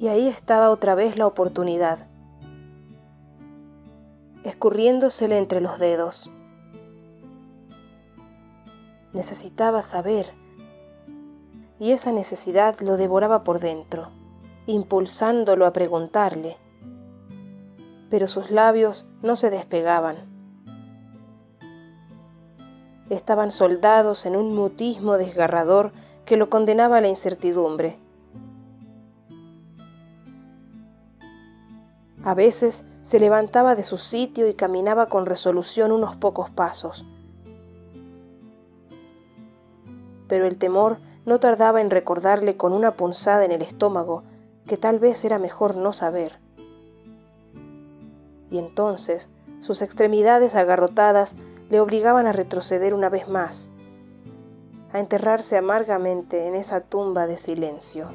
Y ahí estaba otra vez la oportunidad, escurriéndosele entre los dedos. Necesitaba saber, y esa necesidad lo devoraba por dentro, impulsándolo a preguntarle. Pero sus labios no se despegaban. Estaban soldados en un mutismo desgarrador que lo condenaba a la incertidumbre. A veces se levantaba de su sitio y caminaba con resolución unos pocos pasos. Pero el temor no tardaba en recordarle con una punzada en el estómago que tal vez era mejor no saber. Y entonces sus extremidades agarrotadas le obligaban a retroceder una vez más, a enterrarse amargamente en esa tumba de silencio.